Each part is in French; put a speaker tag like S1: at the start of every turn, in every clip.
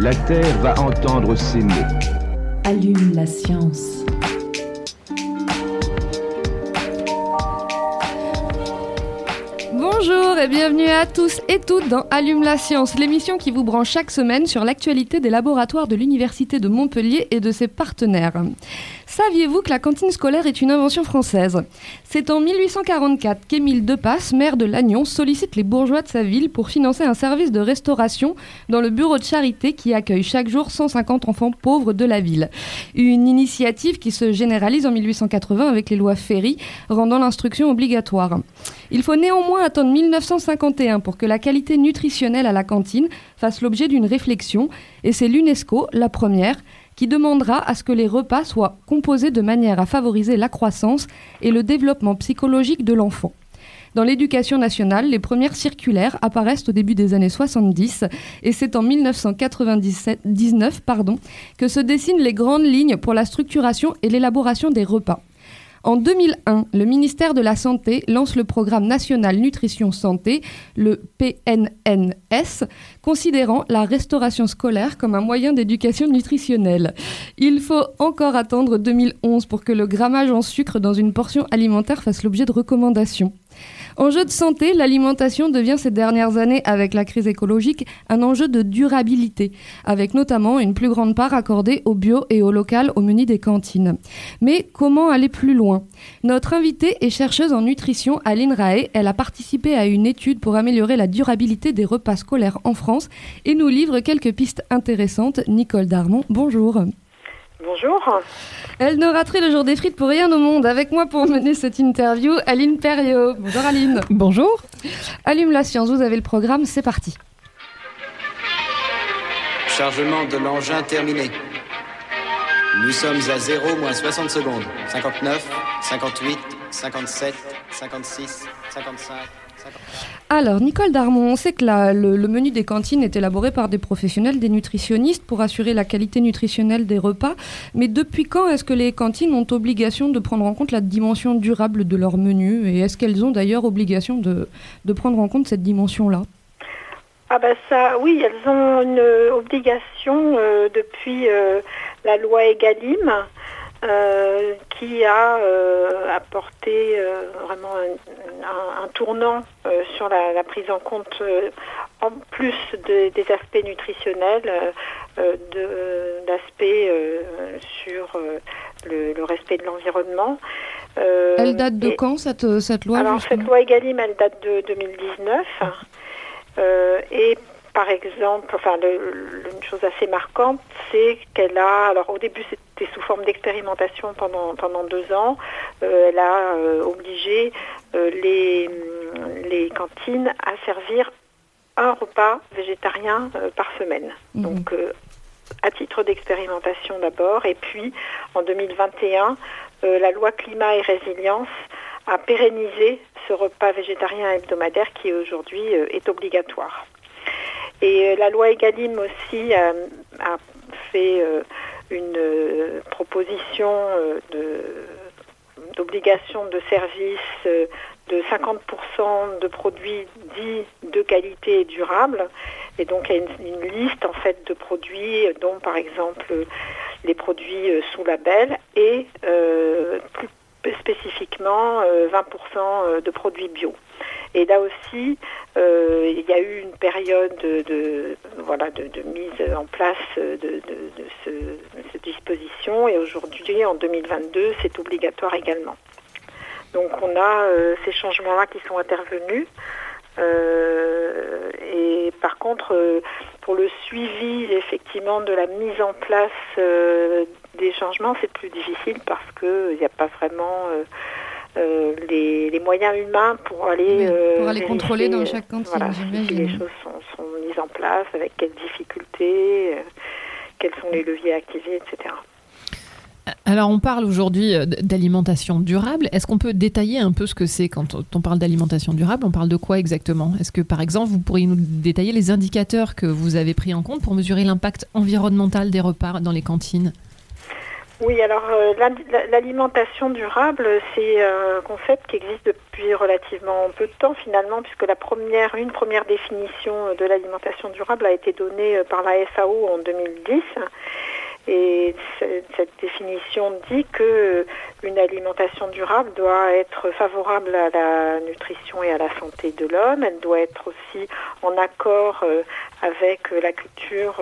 S1: La Terre va entendre ces mots.
S2: Allume la science.
S3: Bonjour et bienvenue à tous et toutes dans Allume la science, l'émission qui vous branche chaque semaine sur l'actualité des laboratoires de l'Université de Montpellier et de ses partenaires. Saviez-vous que la cantine scolaire est une invention française? C'est en 1844 qu'Émile Depasse, maire de Lannion, sollicite les bourgeois de sa ville pour financer un service de restauration dans le bureau de charité qui accueille chaque jour 150 enfants pauvres de la ville. Une initiative qui se généralise en 1880 avec les lois Ferry, rendant l'instruction obligatoire. Il faut néanmoins attendre 1951 pour que la qualité nutritionnelle à la cantine fasse l'objet d'une réflexion, et c'est l'UNESCO, la première, qui demandera à ce que les repas soient composés de manière à favoriser la croissance et le développement psychologique de l'enfant. Dans l'éducation nationale, les premières circulaires apparaissent au début des années 70 et c'est en 1999 pardon, que se dessinent les grandes lignes pour la structuration et l'élaboration des repas. En 2001, le ministère de la Santé lance le programme national nutrition santé, le PNNS, considérant la restauration scolaire comme un moyen d'éducation nutritionnelle. Il faut encore attendre 2011 pour que le grammage en sucre dans une portion alimentaire fasse l'objet de recommandations. Enjeu de santé, l'alimentation devient ces dernières années, avec la crise écologique, un enjeu de durabilité, avec notamment une plus grande part accordée au bio et au local au menu des cantines. Mais comment aller plus loin? Notre invitée est chercheuse en nutrition à l'INRAE. Elle a participé à une étude pour améliorer la durabilité des repas scolaires en France et nous livre quelques pistes intéressantes. Nicole Darmon, bonjour.
S4: Bonjour.
S3: Elle ne raterait le jour des frites pour rien au monde. Avec moi pour mener cette interview, Aline Perriot. Bonjour Aline.
S5: Bonjour.
S3: Allume la science, vous avez le programme, c'est parti.
S6: Chargement de l'engin terminé. Nous sommes à 0 moins 60 secondes. 59, 58, 57, 56, 55.
S3: Alors, Nicole Darmon, on sait que le, menu des cantines est élaboré par des professionnels, des nutritionnistes, pour assurer la qualité nutritionnelle des repas. Mais depuis quand est-ce que les cantines ont obligation de prendre en compte la dimension durable de leur menu? Et est-ce qu'elles ont d'ailleurs obligation de, prendre en compte cette dimension-là?
S4: Ah bah ça, oui, elles ont une obligation euh, depuis euh, la loi Egalim euh, qui a euh, apporté euh, vraiment un, un- un tournant sur la, la prise en compte, en plus de- des aspects nutritionnels, de l'aspect sur le, le respect de l'environnement.
S3: Elle date de
S4: et-
S3: quand cette, cette loi
S4: alors cette loi Egalim, elle date de 2019. Euh, et par exemple, enfin, le- le- une chose assez marquante, c'est qu'elle a, alors au début c'était sous forme d'expérimentation pendant, pendant deux ans, Euh, elle a euh, obligé euh, les, les cantines à servir un repas végétarien par semaine.
S3: Mhm.
S4: Donc à titre d'expérimentation d'abord, et puis en 2021, euh, la loi climat et résilience a pérennisé ce repas végétarien hebdomadaire qui aujourd'hui est obligatoire. Et euh, la loi Egalim aussi euh, a fait euh, une proposition d'obligation de service de 50% de produits dits de qualité durable. Et donc il y a une, liste en fait de produits dont par exemple les produits sous label et plus spécifiquement euh, 20% de produits bio. Et là aussi, euh, il y a eu une période de, voilà, de, mise en place de, ce, cette disposition et aujourd'hui, en 2022, c'est obligatoire également. Donc on a euh, ces changements-là qui sont intervenus. Euh, et par contre, pour le suivi effectivement de la mise en place des changements, c'est plus difficile parce qu'il n'y a pas vraiment euh, euh, les, les moyens humains pour aller,
S3: Oui,
S4: euh,
S3: pour aller contrôler dans
S4: euh,
S3: chaque cantine,
S4: voilà, si les choses sont, sont mises en place, avec quelles difficultés, euh, quels sont les leviers activés, etc.
S5: Alors, on parle aujourd'hui euh, d'alimentation durable. Est-ce qu'on peut détailler un peu ce que c'est quand on parle d'alimentation durable? On parle de quoi exactement? Est-ce que, par exemple, vous pourriez nous détailler les indicateurs que vous avez pris en compte pour mesurer l'impact environnemental des repas dans les cantines?
S4: Oui, alors euh, l'al- l'alimentation durable, c'est un concept qui existe depuis relativement peu de temps finalement, puisque la première, une première définition de l'alimentation durable a été donnée euh, par la FAO en 2010. Et ce- cette définition dit que euh, une alimentation durable doit être favorable à la nutrition et à la santé de l'homme. Elle doit être aussi en accord euh, avec euh, la culture.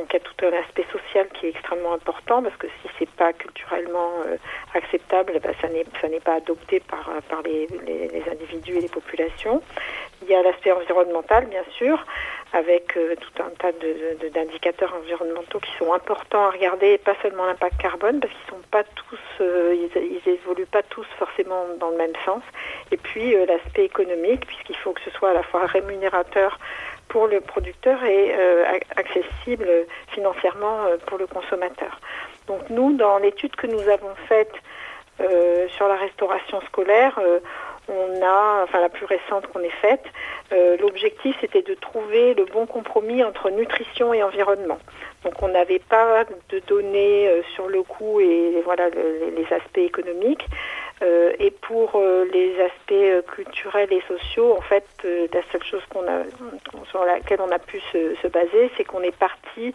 S4: Donc il y a tout un aspect social qui est extrêmement important parce que si c'est pas culturellement euh, acceptable, ben, ça n'est pas adopté par euh, les, individus et les populations. Il y a l'aspect environnemental bien sûr avec euh, tout un tas d'indicateurs environnementaux qui sont importants à regarder, et pas seulement l'impact carbone parce qu'ils sont pas tous ils, ils évoluent pas tous forcément dans le même sens. Et puis l'aspect économique puisqu'il faut que ce soit à la fois rémunérateur pour le producteur et euh, ac- accessible financièrement euh, pour le consommateur. Donc nous, dans l'étude que nous avons faite euh, sur la restauration scolaire, on a, enfin la plus récente qu'on ait faite, l'objectif c'était de trouver le bon compromis entre nutrition et environnement. Donc on n'avait pas de données sur le coût et voilà le- les aspects économiques. Euh, et pour euh, les aspects euh, culturels et sociaux, en fait, la seule chose qu'on a, sur laquelle on a pu se, se baser, c'est qu'on est parti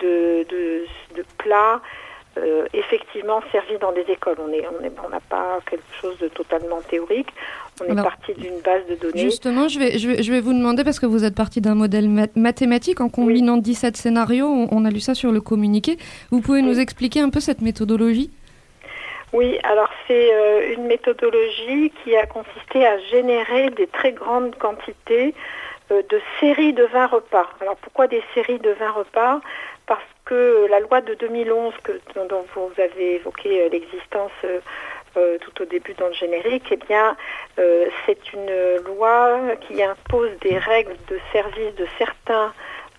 S4: de, de, de plats euh, effectivement servis dans des écoles. On est, on est, on n'a pas quelque chose de totalement théorique. On est parti d'une base de données.
S3: Justement, je vais, je, vais, je vais vous demander, parce que vous êtes parti d'un modèle ma- mathématique en combinant 17 scénarios, on, on a lu ça sur le communiqué. Vous pouvez nous expliquer un peu cette méthodologie?
S4: Oui, alors c'est euh, une méthodologie qui a consisté à générer des très grandes quantités euh, de séries de 20 repas. Alors pourquoi des séries de 20 repas? Parce que la loi de 2011 que, dont, vous avez évoqué euh, l'existence tout au début dans le générique, eh bien c'est une loi qui impose des règles de service de certains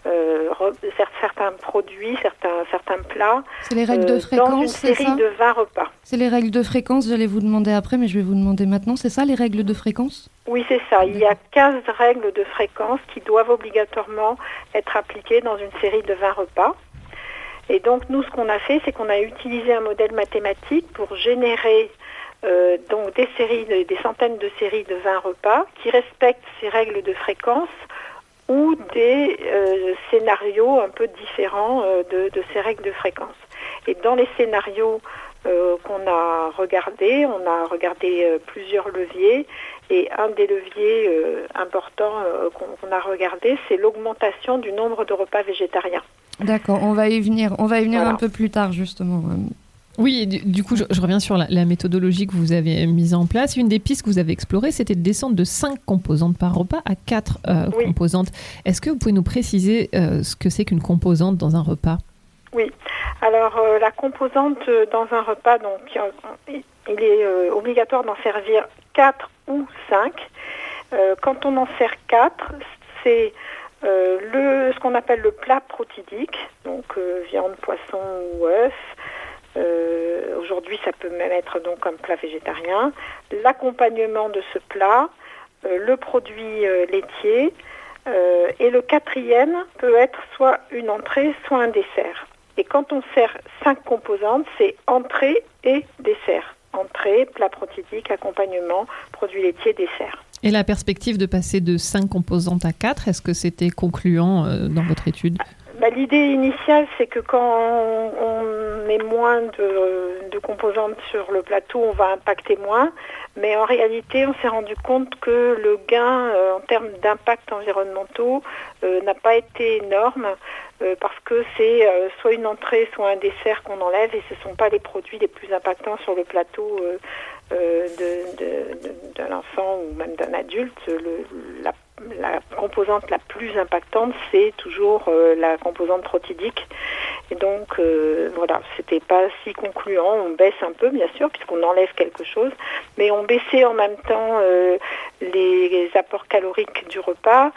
S4: euh, certains produits, certains, certains plats
S3: C'est les règles de
S4: euh, dans une
S3: fréquence,
S4: série
S3: ça
S4: de 20 repas.
S3: C'est les règles de fréquence, j'allais vous demander après, mais je vais vous demander maintenant. C'est ça les règles de fréquence?
S4: Oui, c'est ça. Il y a 15 règles de fréquence qui doivent obligatoirement être appliquées dans une série de 20 repas. Et donc, nous, ce qu'on a fait, c'est qu'on a utilisé un modèle mathématique pour générer euh, donc des séries, de- des centaines de séries de 20 repas qui respectent ces règles de fréquence ou des euh, scénarios un peu différents euh, de, de ces règles de fréquence. Et dans les scénarios euh, qu'on a regardés, on a regardé plusieurs leviers et un des leviers importants qu'on a regardé, c'est l'augmentation du nombre de repas végétariens.
S3: D'accord, on va y venir, on va y venir
S4: Voilà.
S3: un peu plus tard justement.
S5: Oui, et du, du coup, je, je reviens sur la, la méthodologie que vous avez mise en place. Une des pistes que vous avez explorées, c'était de descendre de 5 composantes par repas à 4
S4: Oui.
S5: composantes. Est-ce que vous pouvez nous préciser euh, ce que c'est qu'une composante dans un repas?
S4: Oui. Alors euh, la composante euh, dans un repas, donc euh, il est euh, obligatoire d'en servir 4 ou 5. Euh, quand on en sert 4, c'est euh, le, ce qu'on appelle le plat protidique, donc euh, viande, poisson ou œuf. Euh, Aujourd'hui, ça peut même être donc un plat végétarien. L'accompagnement de ce plat, euh, le produit euh, laitier, et le quatrième peut être soit une entrée, soit un dessert. Et quand on sert cinq composantes, c'est entrée et dessert. Entrée, plat protidique, accompagnement, produit laitier, dessert.
S5: Et la perspective de passer de 5 composantes à 4, est-ce que c'était concluant dans votre étude?
S4: Bah, L'idée initiale, c'est que quand on, met moins de, composantes sur le plateau, on va impacter moins. Mais en réalité, on s'est rendu compte que le gain euh, en termes d'impact environnementaux euh, n'a pas été énorme euh, parce que c'est soit une entrée, soit un dessert qu'on enlève et ce ne sont pas les produits les plus impactants sur le plateau d'un enfant ou même d'un adulte. La composante la plus impactante, c'est toujours euh, la composante protidique. Et donc, euh, voilà, c'était pas si concluant. On baisse un peu, bien sûr, puisqu'on enlève quelque chose, mais on baissait en même temps euh, les apports caloriques du repas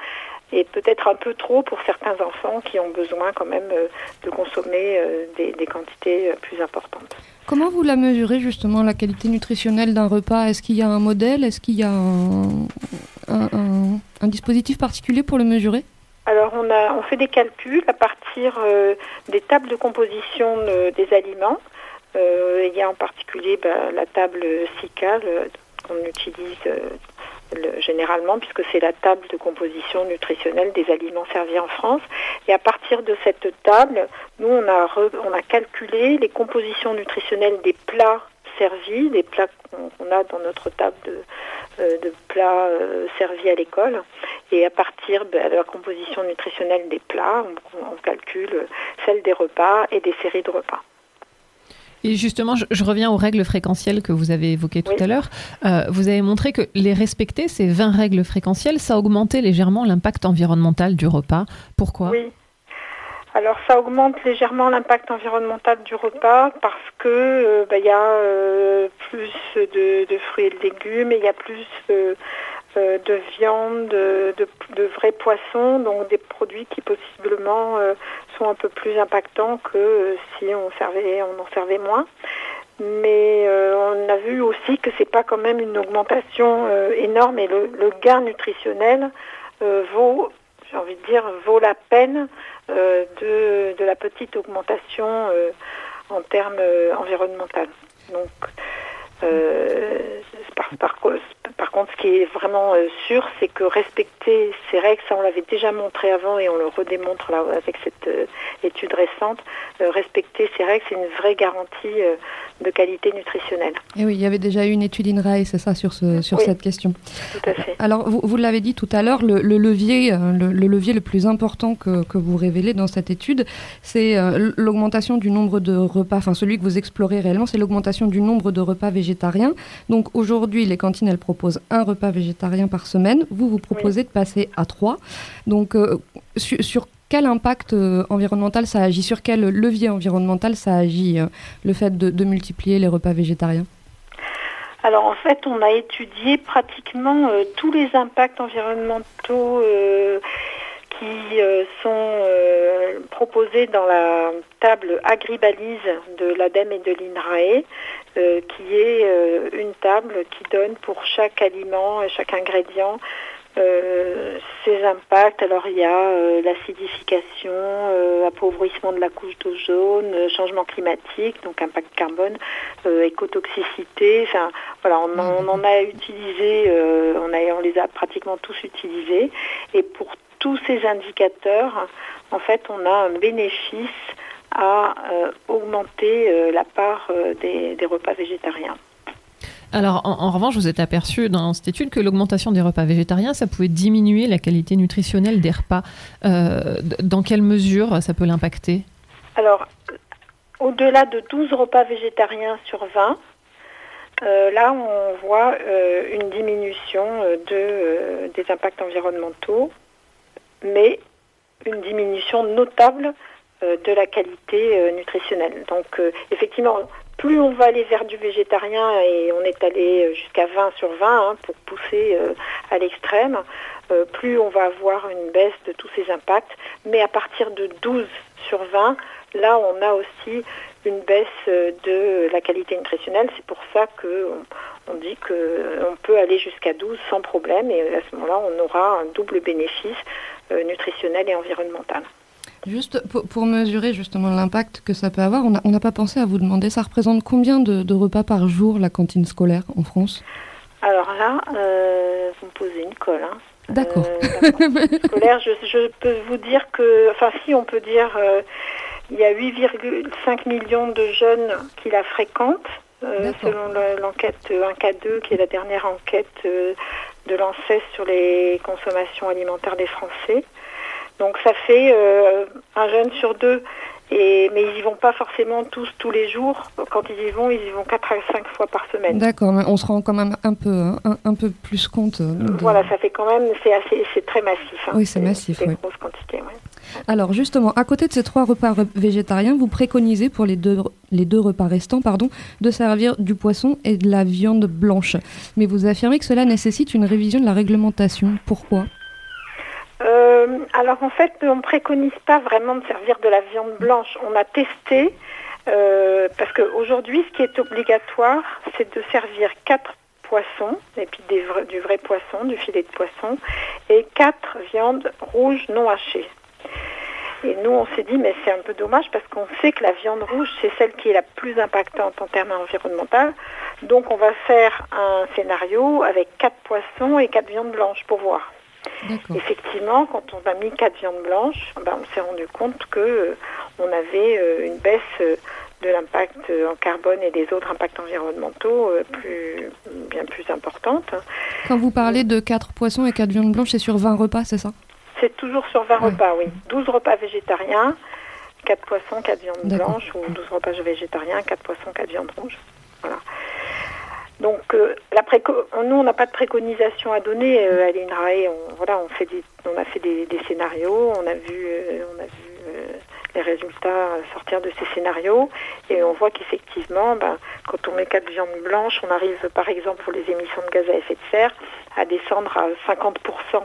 S4: et peut-être un peu trop pour certains enfants qui ont besoin quand même euh, de consommer des, quantités plus importantes.
S3: Comment vous la mesurez justement, la qualité nutritionnelle d'un repas? Est-ce qu'il y a un modèle? Est-ce qu'il y a un, dispositif particulier pour le mesurer?
S4: Alors on, a, on fait des calculs à partir euh, des tables de composition euh, des aliments. Euh, il y a en particulier bah, la table SICA qu'on utilise le- généralement puisque c'est la table de composition nutritionnelle des aliments servis en France. Et à partir de cette table, nous on a, calculé les compositions nutritionnelles des plats servis, des plats qu'on a dans notre table de, euh, plats euh, servis à l'école. Et à partir de la composition nutritionnelle des plats, on, on calcule celle des repas et des séries de repas.
S5: Et justement, je, je reviens aux règles fréquentielles que vous avez évoquées tout à l'heure. Euh, vous avez montré que les respecter, ces 20 règles fréquentielles, ça augmentait légèrement l'impact environnemental du repas. Pourquoi?
S4: Oui. Alors ça augmente légèrement l'impact environnemental du repas parce que euh, bah, il y a euh, plus de, de fruits et de légumes et il y a plus euh, de viande, de, de, de vrais poissons, donc des produits qui possiblement euh, sont un peu plus impactants que euh, si on servait, on en servait moins. Mais euh, on a vu aussi que c'est pas quand même une augmentation euh, énorme et le, gain nutritionnel vaut, j'ai envie de dire, vaut la peine de, la petite augmentation en termes environnementaux. Donc, par, par, par contre, ce qui est vraiment euh, sûr, c'est que respecter ces règles, ça on l'avait déjà montré avant et on le redémontre là avec cette euh, étude récente, euh, respecter ces règles, c'est une vraie garantie de qualité nutritionnelle.
S3: Et oui, il y avait déjà eu une étude INRAE, c'est ça, sur, ce, sur
S4: Oui.
S3: cette question.
S4: Tout à fait.
S3: Alors, vous, vous l'avez dit tout à l'heure, le, le levier, le, le levier le plus important que, que vous révélez dans cette étude, c'est l'augmentation du nombre de repas, enfin celui que vous explorez réellement, c'est l'augmentation du nombre de repas végétariens. Donc aujourd'hui, les cantines, elles proposent un repas végétarien par semaine. Vous, vous proposez de passer à trois. Donc, euh, sur, quel impact euh, environnemental ça agit Sur quel levier environnemental ça agit, euh, le fait de, multiplier les repas végétariens?
S4: Alors en fait, on a étudié pratiquement tous les impacts environnementaux qui euh, sont euh, proposés dans la table agribalise de l'ADEME et de l'INRAE, euh, qui est une table qui donne pour chaque aliment et chaque ingrédient euh, ses impacts. Alors il y a l'acidification, appauvrissement de la couche d'ozone, changement climatique, donc impact carbone, écotoxicité. Enfin voilà, on, en- a utilisé, on, les a pratiquement tous utilisés. Et pour tous ces indicateurs, en fait, on a un bénéfice à euh, augmenter euh, la part euh, des, des repas végétariens.
S5: Alors, en, en revanche, vous êtes aperçu dans cette étude que l'augmentation des repas végétariens, ça pouvait diminuer la qualité nutritionnelle des repas. Dans quelle mesure ça peut l'impacter?
S4: Alors, au-delà de 12 repas végétariens sur 20, euh, là, on voit une diminution de, des impacts environnementaux, mais une diminution notable euh, de la qualité euh, nutritionnelle. Donc, euh, effectivement, plus on va aller vers du végétarien, et on est allé jusqu'à 20 sur 20 hein, pour pousser à l'extrême, plus on va avoir une baisse de tous ces impacts. Mais à partir de 12 sur 20, là, on a aussi une baisse de la qualité nutritionnelle. C'est pour ça qu'on on dit qu'on peut aller jusqu'à 12 sans problème. Et à ce moment-là, on aura un double bénéfice euh, nutritionnel et environnemental.
S3: Juste pour, mesurer justement l'impact que ça peut avoir, on n'a pas pensé à vous demander, ça représente combien de, de repas par jour la cantine scolaire en France?
S4: Alors là, euh, vous me posez une colle. Hein.
S3: D'accord.
S4: Euh, la cantine scolaire, je, je peux vous dire que, enfin si on peut dire, euh, il y a 8,5 millions de jeunes qui la fréquentent, euh, selon le- l'enquête 1K2, qui est la dernière enquête euh, de l'ANSES sur les consommations alimentaires des Français. Donc ça fait euh, un jeune sur deux. Et, mais ils y vont pas forcément tous tous les jours. Quand ils y vont, ils y vont 4 à 5 fois par semaine.
S3: D'accord, mais on se rend quand même un peu, hein, un, un peu plus compte. euh, de-
S4: Voilà, ça fait quand même, c'est assez, c'est très massif. hein.
S3: Oui, c'est massif,
S4: des
S3: oui.
S4: grosses quantités, ouais.
S3: Alors justement, à côté de ces trois repas re- végétariens, vous préconisez pour les deux, repas restants pardon, de servir du poisson et de la viande blanche. Mais vous affirmez que cela nécessite une révision de la réglementation. Pourquoi?
S4: Euh, alors en fait, on ne préconise pas vraiment de servir de la viande blanche. On a testé, euh, parce qu'aujourd'hui, ce qui est obligatoire, c'est de servir quatre poissons, et puis du vrai poisson, du filet de poisson, et quatre viandes rouges non hachées. Et nous, on s'est dit, mais c'est un peu dommage parce qu'on sait que la viande rouge, c'est celle qui est la plus impactante en termes environnementaux. Donc, on va faire un scénario avec quatre poissons et quatre viandes blanches pour voir. Effectivement, quand on a mis quatre viandes blanches, ben, on s'est rendu compte que euh, on avait euh, une baisse euh, de l'impact en carbone et des autres impacts environnementaux plus, bien plus importante.
S3: Quand vous parlez de quatre poissons et quatre viandes blanches, c'est sur 20 repas, c'est ça?
S4: C'est toujours sur 20 repas, oui. 12 repas végétariens, 4 poissons, 4 viandes blanches, ou 12 repas végétariens, 4 poissons, 4 viandes rouges. Voilà. Donc, euh, la préco- nous, on n'a pas de préconisation à donner euh, à l'INRAE. On, voilà, on, fait des- on a fait des, des scénarios, on a vu, euh, on a vu euh, les résultats sortir de ces scénarios, et on voit qu'effectivement, ben, quand on met 4 viandes blanches, on arrive, par exemple, pour les émissions de gaz à effet de serre, à descendre à 50%.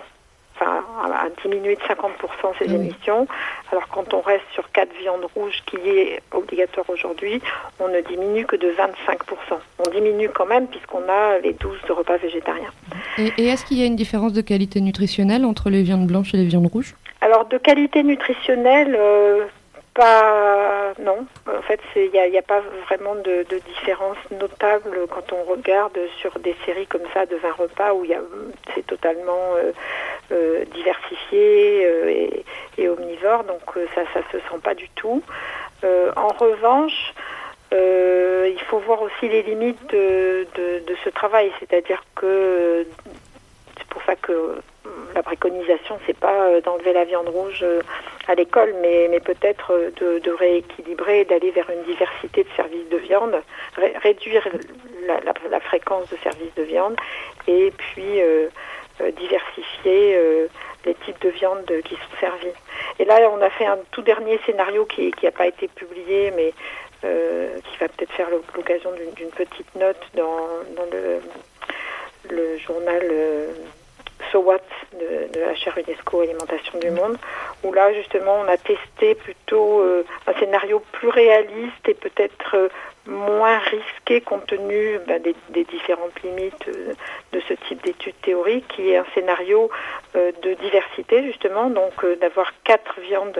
S4: Enfin, à diminuer de 50% ces émissions. Alors quand on reste sur quatre viandes rouges qui est obligatoire aujourd'hui, on ne diminue que de 25%. On diminue quand même puisqu'on a les 12 de repas végétariens.
S3: Et, et est-ce qu'il y a une différence de qualité nutritionnelle entre les viandes blanches et les viandes rouges?
S4: Alors de qualité nutritionnelle, euh, pas non. En fait, il n'y a, pas vraiment de, différence notable quand on regarde sur des séries comme ça de 20 repas où c'est totalement euh, euh, diversifié euh, et, omnivore, donc ça ça se sent pas du tout. En revanche, il faut voir aussi les limites de, de- ce travail, c'est-à-dire que c'est pour ça que la préconisation, c'est pas euh, d'enlever la viande rouge euh, à l'école, mais, peut-être euh, de, rééquilibrer d'aller vers une diversité de services de viande, ré- réduire la, fréquence de services de viande et puis diversifier les types de viande qui sont servis. Et là, on a fait un tout dernier scénario qui n'a pas été publié, mais qui va peut-être faire l'o- l'occasion d'une petite note dans, le, journal So What de, de la chaire UNESCO Alimentation du Monde, où là justement on a testé plutôt euh, un scénario plus réaliste et peut-être euh, moins risqué compte tenu ben, des, différentes limites euh, de ce type d'études théoriques, qui est un scénario de diversité justement, donc d'avoir quatre viandes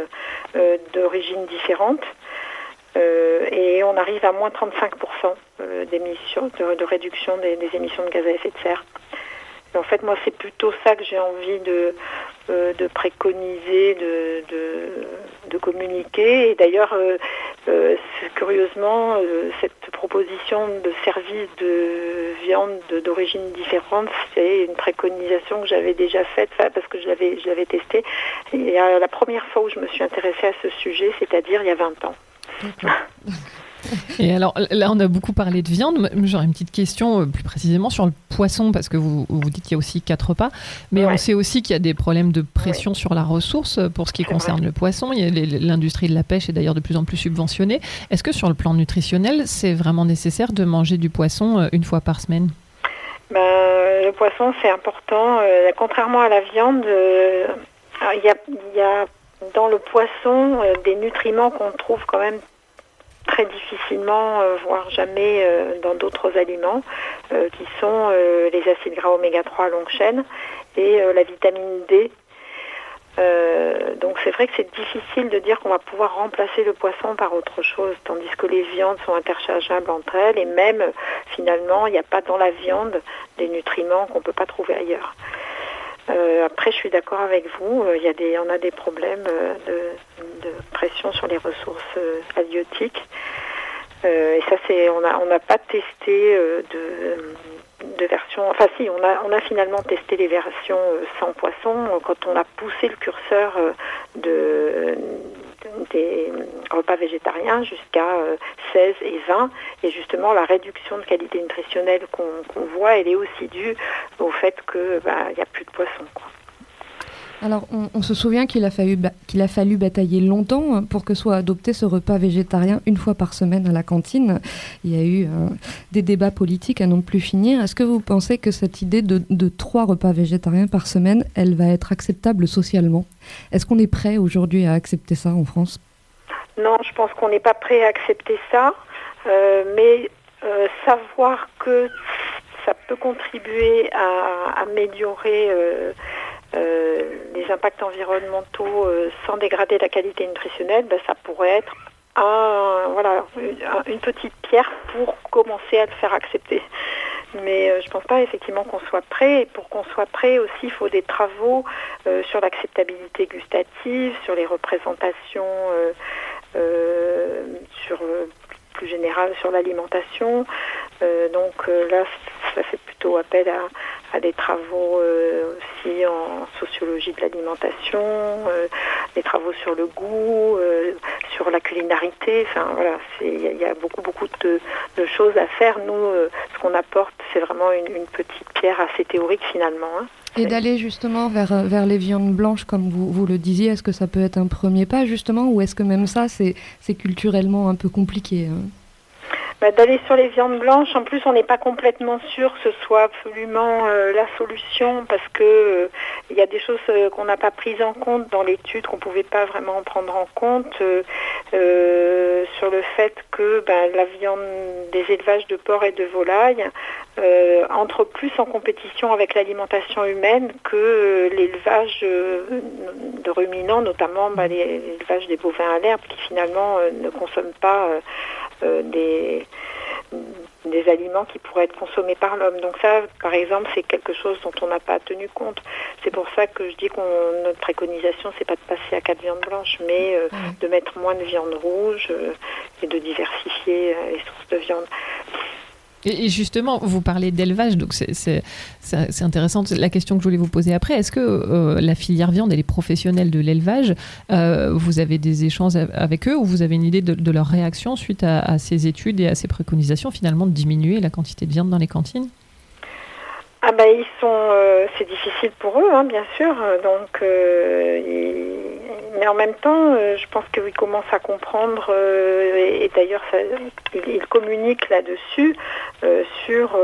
S4: d'origine différente. Et on arrive à moins 35% euh, d'émissions, de, réduction des émissions de gaz à effet de serre. En fait, moi, c'est plutôt ça que j'ai envie de, euh, préconiser, de, communiquer. Et d'ailleurs, euh, euh, curieusement, cette proposition de service de viande de- d'origine différente, c'est une préconisation que j'avais déjà faite, parce que je l'avais, testée. Et la première fois où je me suis intéressée à ce sujet, c'est-à-dire il y a 20 ans.
S5: Et alors là, on a beaucoup parlé de viande. J'aurais une petite question euh, plus précisément sur le poisson, parce que vous, vous dites qu'il y a aussi quatre repas. Mais on sait aussi qu'il y a des problèmes de pression sur la ressource euh, pour ce qui concerne le poisson. L'industrie de la pêche est d'ailleurs de plus en plus subventionnée. Est-ce que sur le plan nutritionnel, c'est vraiment nécessaire de manger du poisson euh, une fois par semaine?
S4: Ben, le poisson, c'est important. Euh, contrairement à la viande, euh, il y, a, il y a dans le poisson euh, des nutriments qu'on trouve quand même très difficilement, euh, voire jamais euh, dans d'autres aliments, euh, qui sont les acides gras oméga 3 à longue chaîne et la vitamine D. Donc c'est vrai que c'est difficile de dire qu'on va pouvoir remplacer le poisson par autre chose, tandis que les viandes sont interchangeables entre elles et même finalement il n'y a pas dans la viande des nutriments qu'on ne peut pas trouver ailleurs. Euh, après, je suis d'accord avec vous. euh, y a des, on a des problèmes euh, de, pression sur les ressources halieutiques. Et ça, c'est, on n'a pas testé de, de version. Enfin, si, on a, on a finalement testé les versions sans poisson quand on a poussé le curseur de des repas végétariens jusqu'à euh, 16 et 20 et justement la réduction de qualité nutritionnelle qu'on voit elle est aussi due au fait que bah, n'y a plus de poisson quoi.
S3: Alors, on, se souvient qu'il a, fallu a fallu batailler longtemps pour que soit adopté ce repas végétarien une fois par semaine à la cantine. Il y a eu euh, des débats politiques à non plus finir. Est-ce que vous pensez que cette idée de, trois repas végétariens par semaine, elle va être acceptable socialement? Est-ce qu'on est prêt aujourd'hui à accepter ça en France?
S4: Non, je pense qu'on n'est pas prêt à accepter ça. Euh, mais euh, savoir que ça peut contribuer à améliorer les impacts environnementaux euh, sans dégrader la qualité nutritionnelle, ben, ça pourrait être une petite pierre pour commencer à le faire accepter. Mais euh, je ne pense pas effectivement qu'on soit prêt. Et pour qu'on soit prêt aussi, il faut des travaux sur l'acceptabilité gustative, sur les représentations, sur plus général sur l'alimentation. donc là, ça fait plutôt appel à, des travaux euh, aussi en sociologie de l'alimentation, euh, des travaux sur le goût, euh, sur la culinarité. Enfin voilà, il y, a beaucoup beaucoup de, choses à faire. Nous, ce qu'on apporte, c'est vraiment une, petite pierre assez théorique finalement. Hein.
S3: Et d'aller justement vers, vers les viandes blanches, comme vous, vous le disiez, est-ce que ça peut être un premier pas justement, ou est-ce que même ça, c'est culturellement un peu compliqué hein?
S4: Bah, d'aller sur les viandes blanches. En plus, on n'est pas complètement sûr que ce soit absolument euh, la solution parce que euh, il y a des choses euh, qu'on n'a pas prises en compte dans l'étude, qu'on ne pouvait pas vraiment prendre en compte sur le fait que ben, la viande des élevages de porc et de volaille entre plus en compétition avec l'alimentation humaine que l'élevage de ruminants, notamment ben, l'élevage des bovins à l'herbe qui finalement ne consomment pas des des aliments qui pourraient être consommés par l'homme. Donc ça, par exemple, c'est quelque chose dont on n'a pas tenu compte. C'est pour ça que je dis que notre préconisation, c'est pas de passer à quatre viandes blanches, mais euh, de mettre moins de viande rouge euh, et de diversifier euh, les sources de viande.
S5: Et justement, vous parlez d'élevage, donc c'est intéressant la question que je voulais vous poser après. Est-ce que euh, la filière viande et les professionnels de l'élevage, euh, vous avez des échanges avec eux ou vous avez une idée de, leur réaction suite à, ces études et à ces préconisations finalement de diminuer la quantité de viande dans les cantines?
S4: Ah ben ils sont, euh, c'est difficile pour eux, hein, bien sûr. Donc, mais en même temps, je pense qu'ils commencent à comprendre, et, d'ailleurs, ils, communiquent là-dessus sur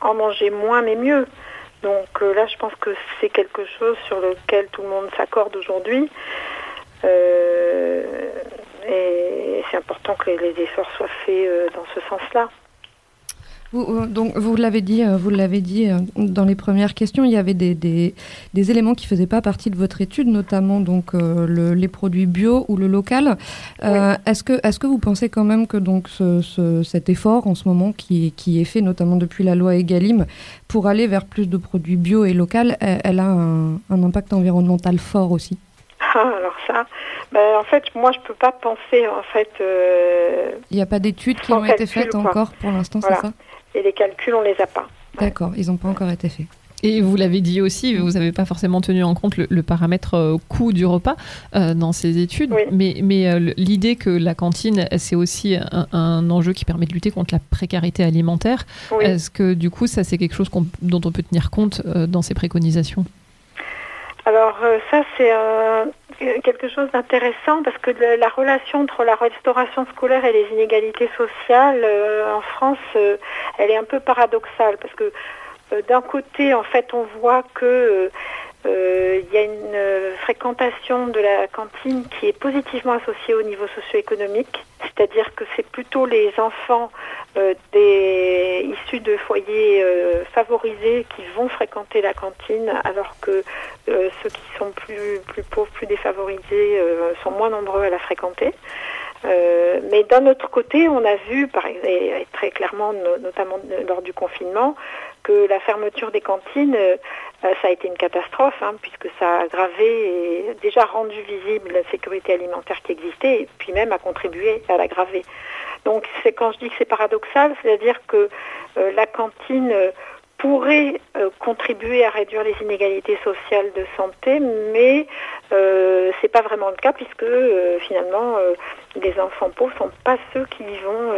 S4: en manger moins mais mieux. Donc là, je pense que c'est quelque chose sur lequel tout le monde s'accorde aujourd'hui. et c'est important que les efforts soient faits dans ce sens-là.
S3: Vous, donc, vous l'avez dit, euh, vous l'avez dit euh, dans les premières questions, il y avait des, des, éléments qui ne faisaient pas partie de votre étude, notamment donc euh, les produits bio ou le local. Est-ce que, est que vous pensez quand même que donc ce, cet effort en ce moment qui, qui est fait, notamment depuis la loi Egalim, pour aller vers plus de produits bio et local, elle, a un, impact environnemental fort aussi?
S4: Ah, alors ça, ben, en fait, moi, je peux pas penser, en fait...
S3: Il n'y a pas d'études qui ont été faites encore pour l'instant, c'est ça?
S4: Et les calculs, on les a pas.
S3: D'accord, ils n'ont pas encore été faits.
S5: Et vous l'avez dit aussi, vous n'avez pas forcément tenu en compte le, paramètre euh, coût du repas euh, dans ces études, mais, mais euh, l'idée que la cantine, c'est aussi un, enjeu qui permet de lutter contre la précarité alimentaire, est-ce que du coup, ça c'est quelque chose dont on peut tenir compte dans ces préconisations?
S4: Alors euh, ça c'est quelque chose d'intéressant parce que la relation entre la restauration scolaire et les inégalités sociales euh, en France, euh, elle est un peu paradoxale parce que d'un côté en fait on voit que il y a une fréquentation de la cantine qui est positivement associée au niveau socio-économique, c'est-à-dire que c'est plutôt les enfants euh, des issus de foyers euh, favorisés qui vont fréquenter la cantine, alors que euh, ceux qui sont plus, pauvres, plus défavorisés, sont moins nombreux à la fréquenter. mais d'un autre côté, on a vu, exemple, très clairement, notamment lors du confinement, que la fermeture des cantines, ça a été une catastrophe, hein, puisque ça a aggravé et déjà rendu visible la sécurité alimentaire qui existait, et puis même a contribué à l'aggraver. Donc c'est quand je dis que c'est paradoxal, c'est-à-dire que euh, la cantine euh, pourrait euh, contribuer à réduire les inégalités sociales de santé, mais ce n'est pas vraiment le cas puisque finalement les enfants pauvres ne sont pas ceux qui y vont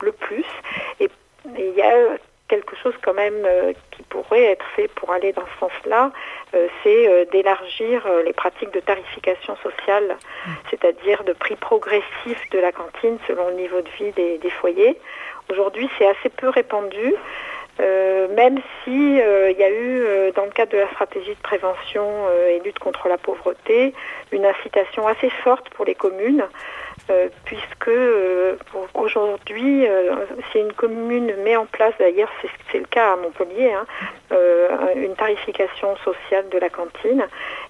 S4: le, plus. Et il y a quelque chose quand même euh, qui pourrait être fait pour aller dans ce sens-là, euh, c'est euh, d'élargir les pratiques de tarification sociale, c'est-à-dire de prix progressif de la cantine selon le niveau de vie des, des foyers. Aujourd'hui, c'est assez peu répandu. Même si il y a eu, dans le cadre de la stratégie de prévention et lutte contre la pauvreté, une incitation assez forte pour les communes euh, puisque euh, aujourd'hui, euh, si une commune met en place, d'ailleurs c'est le cas à Montpellier, hein, une tarification sociale de la cantine,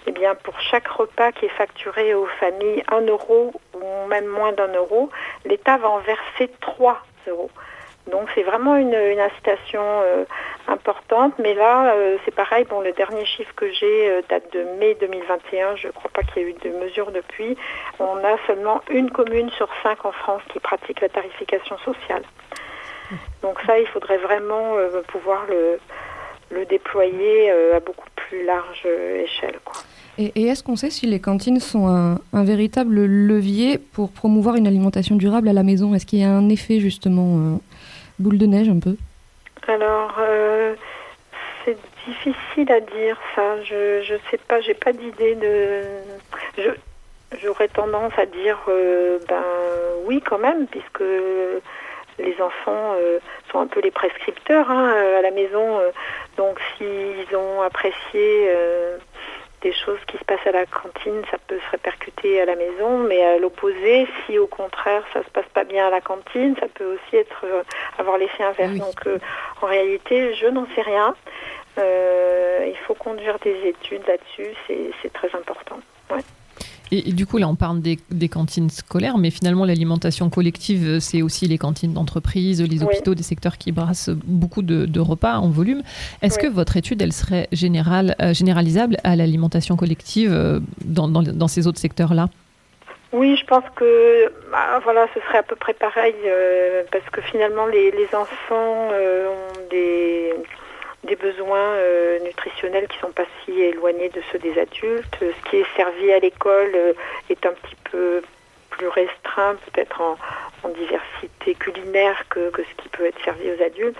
S4: eh bien pour chaque repas qui est facturé aux familles 1 euro ou même moins d'un euro, l'État va en verser 3 euros. Donc c'est vraiment une, incitation euh, importante, mais là euh, c'est pareil. Bon, le dernier chiffre que j'ai euh, date de mai 2021. Je ne crois pas qu'il y ait eu de mesures depuis. On a seulement une commune sur cinq en France qui pratique la tarification sociale. Donc ça, il faudrait vraiment pouvoir le, déployer à beaucoup plus large échelle.
S3: Et, est-ce qu'on sait si les cantines sont un, véritable levier pour promouvoir une alimentation durable à la maison? Est-ce qu'il y a un effet justement boule de neige un peu
S4: Alors, euh, c'est difficile à dire ça. Je je sais pas, j'ai pas d'idée de. j'aurais tendance à dire euh, ben oui quand même, puisque les enfants euh, sont un peu les prescripteurs hein, à la maison. donc s'ils ont apprécié des choses qui se passent à la cantine, ça peut se répercuter à la maison, mais à l'opposé, si au contraire ça se passe pas bien à la cantine, ça peut aussi être euh, avoir l'effet inverse. Donc euh, en réalité, je n'en sais rien. Euh, il faut conduire des études là-dessus, c'est très important.
S5: Et, du coup, là, on parle des, cantines scolaires, mais finalement, l'alimentation collective, c'est aussi les cantines d'entreprise, les hôpitaux, des secteurs qui brassent beaucoup de, repas en volume. Est-ce que votre étude, elle serait générale, euh, généralisable à l'alimentation collective euh, dans, ces autres secteurs-là?
S4: Oui, je pense que bah, voilà, ce serait à peu près pareil euh, parce que finalement les, enfants ont des des besoins euh, nutritionnels qui sont pas si éloignés de ceux des adultes. Ce qui est servi à l'école euh, est un petit peu plus restreint, peut-être en, diversité culinaire que, ce qui peut être servi aux adultes.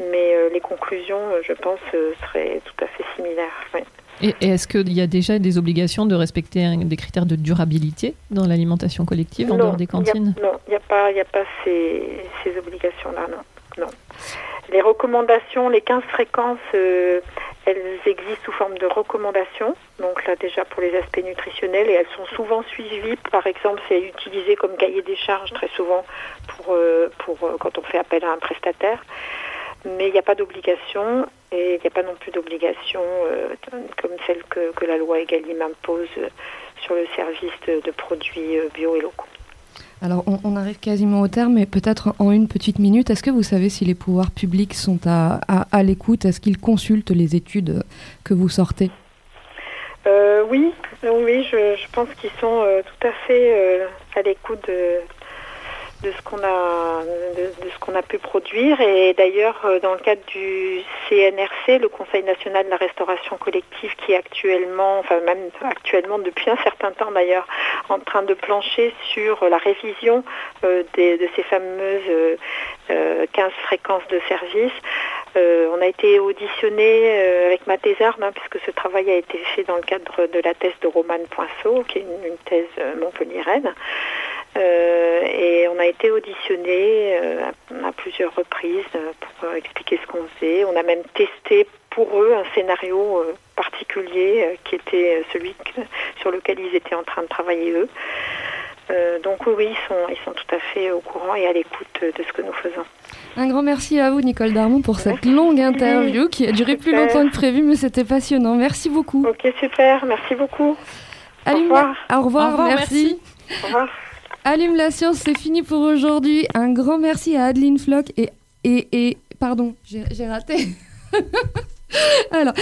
S4: Mais euh, les conclusions, je pense, seraient tout à fait similaires.
S5: Et, est-ce qu'il y a déjà des obligations de respecter des critères de durabilité dans l'alimentation collective en dehors des cantines?
S4: Non, il n'y a pas, a pas ces, ces obligations-là, non. non. Les recommandations, les 15 fréquences, euh, elles existent sous forme de recommandations. Donc là déjà pour les aspects nutritionnels et elles sont souvent suivies. Par exemple, c'est utilisé comme cahier des charges très souvent pour, euh, euh, quand on fait appel à un prestataire. Mais il n'y a pas d'obligation et il n'y a pas non plus d'obligation comme celle que, la loi Egalim impose sur le service de produits bio et locaux.
S3: Alors, on, arrive quasiment au terme, mais peut-être en une petite minute, est-ce que vous savez si les pouvoirs publics sont à, à, l'écoute? Est-ce qu'ils consultent les études que vous sortez?
S4: Euh, Oui, oui, je, pense qu'ils sont euh, tout à fait euh, à l'écoute de, de ce qu'on a de, ce qu'on a pu produire et d'ailleurs euh, dans le cadre du CNRC le Conseil national de la restauration collective qui est actuellement enfin même actuellement depuis un certain temps d'ailleurs en train de plancher sur la révision euh, de ces fameuses 15 euh, fréquences de service on a été auditionné avec Mathésard, hein, puisque ce travail a été fait dans le cadre de la thèse de Romane Poinceau, qui est une, thèse montpelliéraine. Euh, et on a été auditionné euh, à, plusieurs reprises euh, pour expliquer ce qu'on faisait. On a même testé pour eux un scénario particulier qui était celui sur lequel ils étaient en train de travailler eux. donc oui, ils sont, ils sont tout à fait au courant et à l'écoute de ce que nous faisons.
S3: Un grand merci à vous, Nicole Darmon, pour cette longue interview qui a duré plus longtemps que prévu, mais c'était passionnant. Merci beaucoup.
S4: Ok, super. Merci beaucoup.
S3: au revoir. Au revoir, merci.
S4: Au revoir.
S3: Allume la science, c'est fini pour aujourd'hui. Un grand merci à Adeline Flock et. et, pardon, j'ai raté. Alors.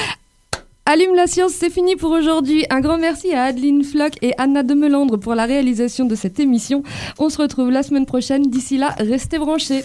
S3: Allume la science, c'est fini pour aujourd'hui. Un grand merci à Adeline Flock et Anna Demelandre pour la réalisation de cette émission. On se retrouve la semaine prochaine. D'ici là, restez branchés.